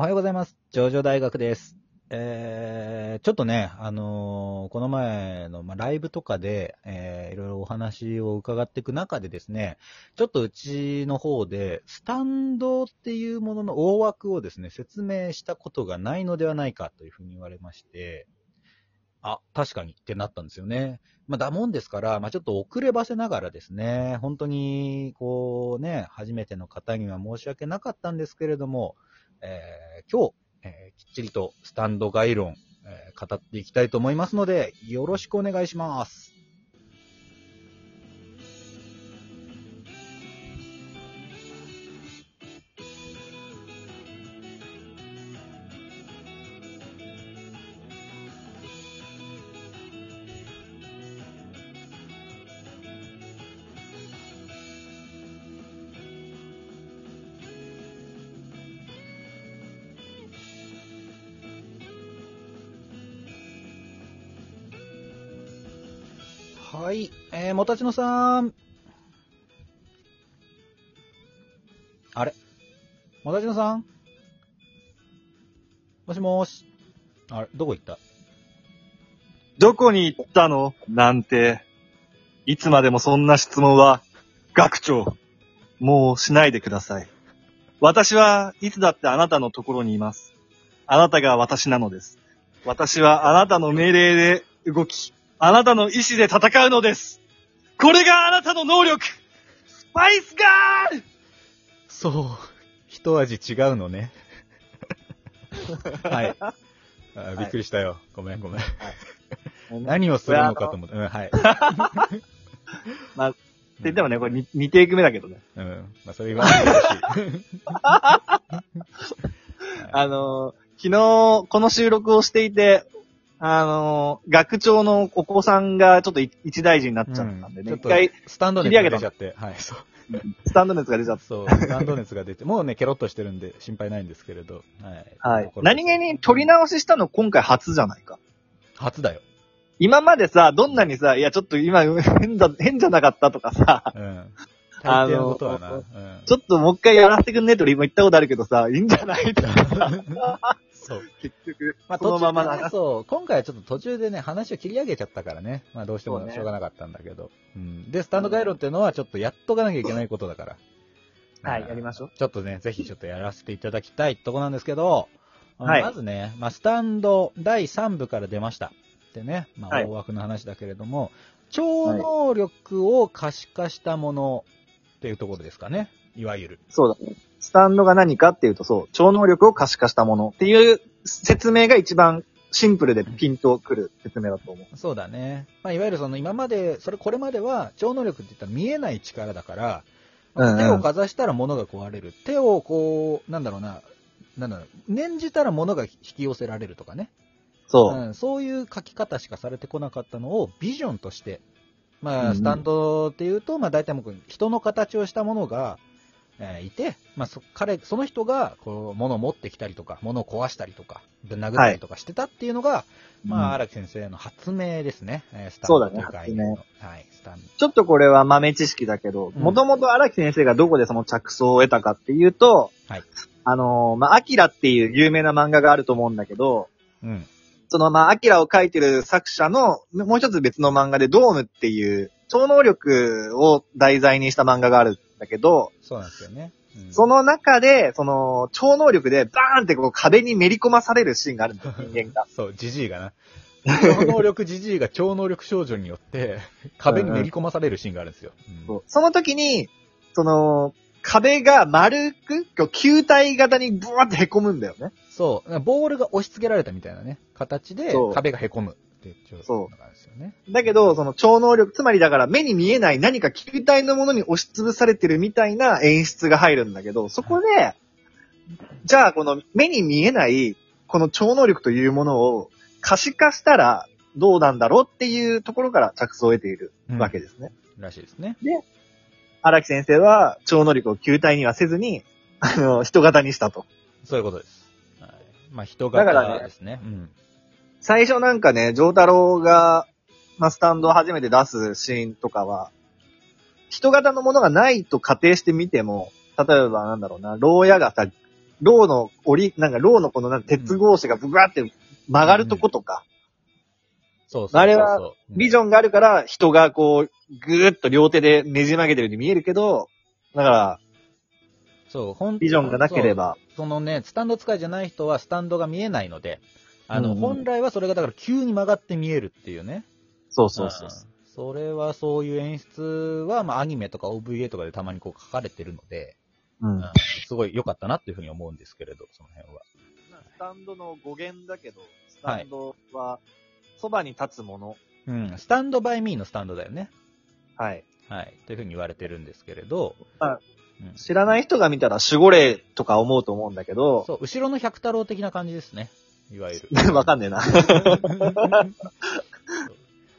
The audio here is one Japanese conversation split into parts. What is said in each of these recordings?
おはようございます。上場大学です。えー、ちょっとね、あのーこの前の、ま、ライブとかで、えー、いろいろお話を伺っていく中でですね、ちょっとうちの方で、スタンドっていうものの大枠をですね、説明したことがないのではないかというふうに言われまして、あ、確かにってなったんですよね。まあ、だもんですから、まあ、ちょっと遅ればせながらですね、本当に、こうね、初めての方には申し訳なかったんですけれども、えー今日、えーきっちりとスタンド概論、えー語っていきたいと思いますので、よろしくお願いします。はい、えー、もたちのさん。あれ？もたちのさん？もしもーし。あれ？どこ行った？どこに行ったの？なんて。いつまでもそんな質問は、学長、もうしないでください。私はいつだってあなたのところにいます。あなたが私なのです。私はあなたの命令で動き、あなたの意志で戦うのです。これがあなたの能力スパイスガールそう、一味違うのね。はいあ。びっくりしたよ。ごめんごめん。何をするのかと思って。うん、はい。って言ってもね、これ 2, テイク目だけどね。うん。まあ、それ言わないでほしい。あのー昨日、この収録をしていて、あのー学長のお子さんがちょっとい一大事になっちゃったんでね、ちょっと一回、スタンド熱が出ちゃって。はい、そう。スタンド熱が出ちゃった。そう、スタンド熱が出て、もうね、ケロッとしてるんで心配ないんですけれど。はい。はい。何気に取り直ししたの今回初じゃないか。初だよ。今までさ、どんなにさ、いや、ちょっと今、変だ、変じゃなかったとかさ、うん。あの。ちょっともう一回やらせてくんねって俺今言ったことあるけどさ、いいんじゃないとか そう。結局、まあ、そのまま途中でね流す。そう、今回はちょっと途中でね、話を切り上げちゃったからね。まあ、どうしてもしょうがなかったんだけど。うん。で、スタンド概論っていうのは、ちょっとやっとかなきゃいけないことだから。はい、うんやりましょう。ちょっとね、ぜひちょっとやらせていただきたいとこなんですけど、まずね、まあ、スタンド第3部から出ました。でね、まあ、はい大枠の話だけれども、超能力を可視化したものっていうところですかね。いわゆる。そうだね。スタンドが何かっていうと、そう、超能力を可視化したものっていう説明が一番シンプルでピンとくる説明だと思う。そうだね。まあ、いわゆるその今まで、それこれまでは超能力って言ったら見えない力だから、うんうん手をかざしたら物が壊れる。手をこう、なんだろうな、なんだろう、念じたら物が引き寄せられるとかね。そう。うん、そういう書き方しかされてこなかったのをビジョンとして、まあ、うんうんスタンドっていうと、まあ、大体もう人の形をしたものが、えーいて、まあ、そ彼、その人が、こう、物を持ってきたりとか、物を壊したりとか、ぶん殴ったりとかしてたっていうのが、まあ、荒木先生の発明ですね。えースタンドという概念の。はい、スタンド。ちょっとこれは豆知識だけど、うんもともと荒木先生がどこでその着想を得たかっていうと、はいあのーまあ、アキラっていう有名な漫画があると思うんだけど、うん。そのまあ、アキラを描いてる作者の、もう一つ別の漫画でドームっていう、超能力を題材にした漫画があるんだけど、そうなんですよね。うんその中で、その、超能力でバーンってこう壁にめり込まされるシーンがあるんだよ、人間が。そう、ジジイがな。超能力ジジイが超能力少女によって、壁にめり込まされるシーンがあるんですよ。うんその時に、その、壁が丸く、球体型にブワーって凹むんだよね。そう。ボールが押し付けられたみたいなね、形で壁が凹むっていう状そう態なんですよね。だけど、その超能力、つまりだから目に見えない何か球体のものに押しつぶされてるみたいな演出が入るんだけど、そこで、じゃあこの目に見えないこの超能力というものを可視化したらどうなんだろうっていうところから着想を得ているうんわけですね。らしいですね。荒木先生は超能力を球体にはせずに、あの、人型にしたと。そういうことです。はい、まあ、人だからね型ですね。うん。最初なんかね、ジョータロウが、まあ、スタンドを初めて出すシーンとかは、人型のものがないと仮定してみても、例えばなんだろうな、牢屋がさ、ローの折り、なんかローのこのなんか鉄格子がブワーって曲がるとことか、そうそう。あれはうん、ビジョンがあるから人がこう、ぐーっと両手でねじ曲げてるように見えるけど、だから、そう、本ビジョンがなければ、そのね、スタンド使いじゃない人はスタンドが見えないので、あの、うんうん本来はそれがだから急に曲がって見えるっていうね。そうそうそう。んそれはそういう演出は、まあアニメとか OVA とかでたまにこう書かれてるので、うんうんすごい良かったなっていうふうに思うんですけれど、その辺は。スタンドの語源だけど、スタンドは、そばに立つもの。うん、スタンドバイミーのスタンドだよね。はい。はい。というふうに言われてるんですけれど、あうん知らない人が見たら守護霊とか思うと思うんだけど、そう、後ろの百太郎的な感じですね。いわゆる。わかんねえな。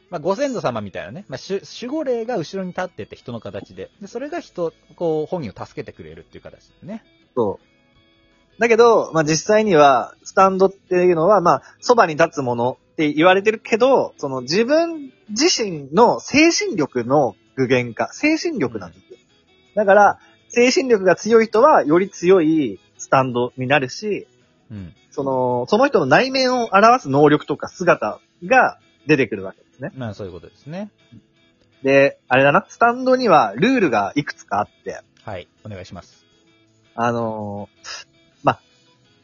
まあ、ご先祖様みたいなね、まあ、守守護霊が後ろに立ってて人の形で、でそれが人、こう、本人を助けてくれるっていう形ですね。そう。だけど、まあ、実際には、スタンドっていうのは、まあ、そばに立つものって言われてるけど、その自分自身の精神力の具現化、精神力なんですよ。だから、精神力が強い人は、より強いスタンドになるし、うん。その、その人の内面を表す能力とか姿が出てくるわけですね。まあ、そういうことですね。で、あれだな、スタンドにはルールがいくつかあって、はい。お願いします。あのーま、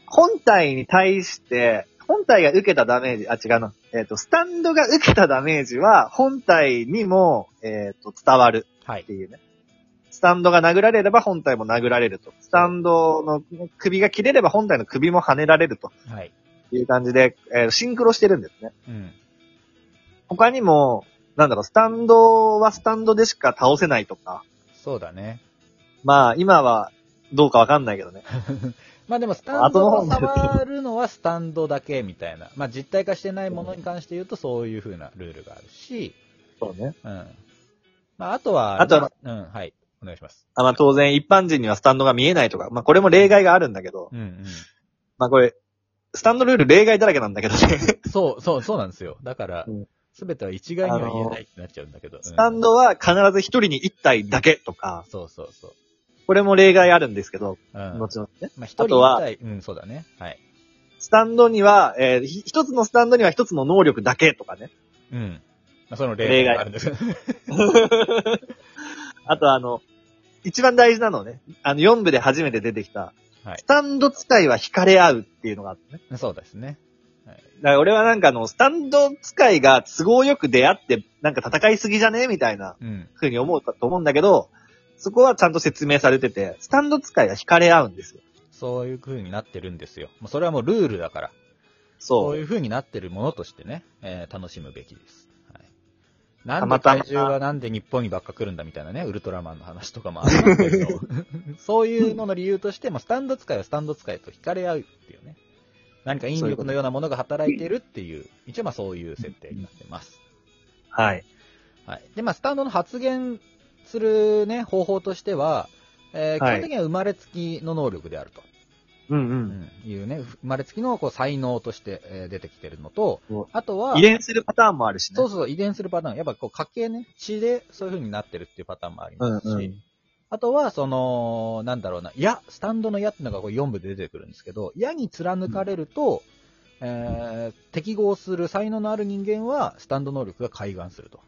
本体に対して、本体が受けたダメージ、あ、違うな。えっ、と、スタンドが受けたダメージは、本体にも、えっ、と、伝わるはいって。いうね。スタンドが殴られれば本体も殴られると。スタンドの首が切れれば本体の首も跳ねられるとはい。いう感じで、えーシンクロしてるんですね。うん。他にも、なんだろう、スタンドはスタンドでしか倒せないとか。そうだね。まあ、今はどうかわかんないけどね。まあでも、スタンドを触るのはスタンドだけみたいな。まあ実体化してないものに関して言うとそういう風なルールがあるし、そうね。うん。まああとは、あとはうん、はい。お願いします。あまあ当然一般人にはスタンドが見えないとか、まあこれも例外があるんだけど、うんうん。まあこれ、スタンドルール例外だらけなんだけどね。そう、そう、そうなんですよ。だからうん、すべては一概には言えないってなっちゃうんだけど。うんスタンドは必ず一人に一体だけとか、そうそうそう。これも例外あるんですけど、うん。後々ね。まあ一人あとは一体、うん、そうだね。はい。スタンドには、えーひ一つのスタンドには一つの能力だけとかね。うん。まあその例外があるんですよ。あとあの、一番大事なのね、あの4部で初めて出てきた、はいスタンド使いは惹かれ合うっていうのがあってね。そうですね。はい。だから俺はなんかあの、スタンド使いが都合よく出会って、なんか戦いすぎじゃねみたいなうん。風に思うかと思うんだけど、そこはちゃんと説明されてて、スタンド使いは惹かれ合うんですよ。そういう風になってるんですよ。もうそれはもうルールだから。そ。そうういう風になってるものとしてね、えー楽しむべきです。はい、なんで怪獣はなんで日本にばっか来るんだみたいなね、ウルトラマンの話とかもありますけど、そういうのの理由として、もスタンド使いはスタンド使いと惹かれ合うっていうね、何か引力のようなものが働いてるっていう、一応まあそういう設定になってます。はい。はい。で、まあスタンドの発言するね、方法としては、えー基はい本的には生まれつきの能力であると。うんう。うんん、いうね、生まれつきのこう才能として、えー出てきてるのとあとは、遺伝するパターンもあるしね。そうそう、遺伝するパターン。やっぱこう家系ね、血でそういう風になってるっていうパターンもありますし、うんうんあとは、その、なんだろうな、矢、スタンドの矢っていうのがこう4部で出てくるんですけど、矢に貫かれると、えー適合する才能のある人間は、スタンド能力が開眼すると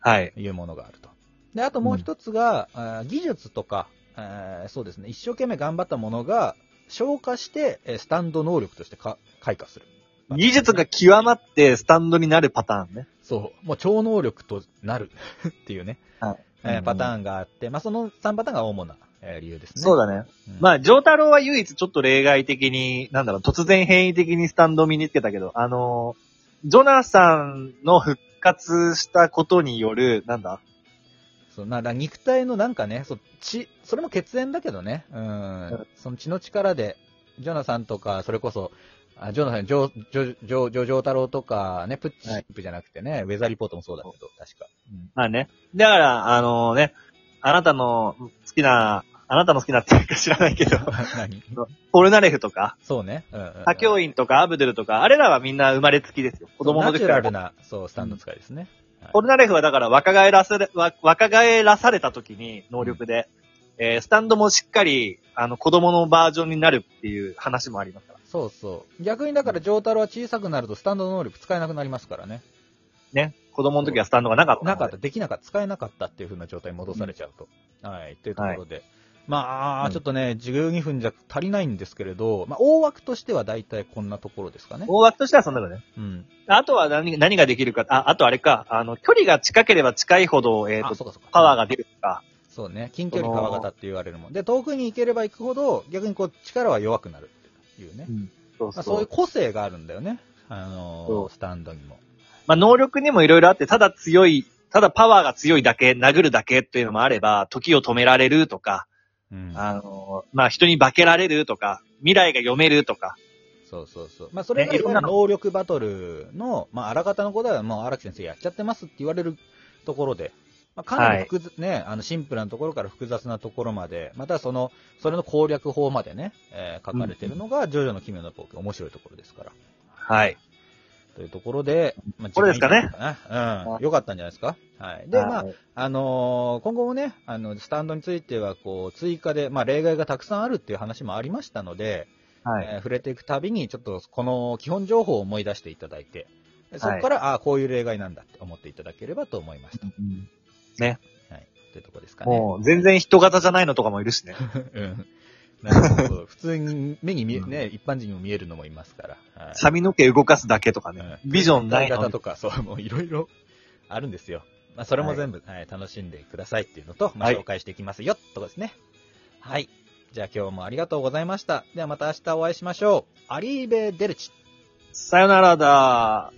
はい。いうものがあると。で、あともう一つが、あー技術とか、えーそうですね、一生懸命頑張ったものが消化して、えースタンド能力としてか開花する。技術が極まってスタンドになるパターンね。そう、もう超能力となる っていうね、はいえーパターンがあって、まあその3パターンが主な、えー理由ですね。そうだね。うんまあ、ジョータロウは唯一ちょっと例外的に、なんだろう、突然変異的にスタンドを身につけたけど、あのージョナサンの復活したことによる、なんだそうなだ肉体のなんかね、そう血、それも血縁だけどね、うん、うんその血の力で、ジョナサンとか、それこそ、あジョナサン、ジョ、ジョ、ジョ、ジョ、ジョータロウとか、ね、プッチはいップじゃなくてね、ウェザーリポートもそうだけど、確か。うんまあね。だから、あのね、あなたの好きな、あなたの好きなっていうか知らないけど、何？ポルナレフとか、そうね。うんうんうんハ教員とかアブドゥルとか、あれらはみんな生まれつきですよ。子供のナチュ時からラルな、そう、スタンド使いですね。ポルナレフはだから若返らせ若返らされた時に能力で、えースタンドもしっかりあの、子供のバージョンになるっていう話もありますから。そうそう。逆にだから、上太郎は小さくなるとスタンド能力使えなくなりますからね。ね。子供の時はスタンドがなかった。なかった、できなかった、使えなかったっていう風な状態に戻されちゃうと。はい、というところで。まあ、うんちょっとね、12分じゃ足りないんですけれど、まあ、大枠としては大体こんなところですかね。大枠としてはそんなことね。うん。あとは何何ができるか、あ、あとあれか、あの、距離が近ければ近いほど、えっ、あ、と。パワーが出るとか、そうね。近距離川型って言われるもん。で、遠くに行ければ行くほど、逆にこう、力は弱くなるっていうね。そうまあ、そういう個性があるんだよね。あのそうー、スタンドにも。まあ、能力にもいろいろあって、ただ強い、ただパワーが強いだけ、殴るだけっていうのもあれば、時を止められるとか、うん。あの、まあ、人に化けられるとか、未来が読めるとか、そうそうそう。まあ、それがねいろんなの能力バトルの、まあ、荒方の子ではもう荒木先生やっちゃってますって言われるところで、まあ、かなり複雑、ね、あの、シンプルなところから複雑なところまで、またその、それの攻略法までね、えー書かれてるのが、ジョジョの奇妙な冒険、面白いところですから。はい。というところで、まあ、これですかねうん。よかったんじゃないですか？はい。で、まあ、あのー今後もね、あの、スタンドについては、こう、追加で、まあ、例外がたくさんあるっていう話もありましたので、はい。えー触れていくたびに、ちょっとこの基本情報を思い出していただいて、でそこから、ああ、こういう例外なんだって思っていただければと思いました。うんはい。というところですかね。もう、全然人型じゃないのとかもいるしね。うん。なるほど。普通に目に見え、ね、一般人にも見えるのもいますから。はい髪の毛動かすだけとかうんね。ビジョンないのに。型とか、そう、もういろいろあるんですよ。まあ、それも全部、はい楽しんでくださいっていうのと、まあ、はい紹介していきますよ、ってとこですね。はい。じゃあ今日もありがとうございました。ではまた明日お会いしましょう。アリーベ・デルチ。さよならだ。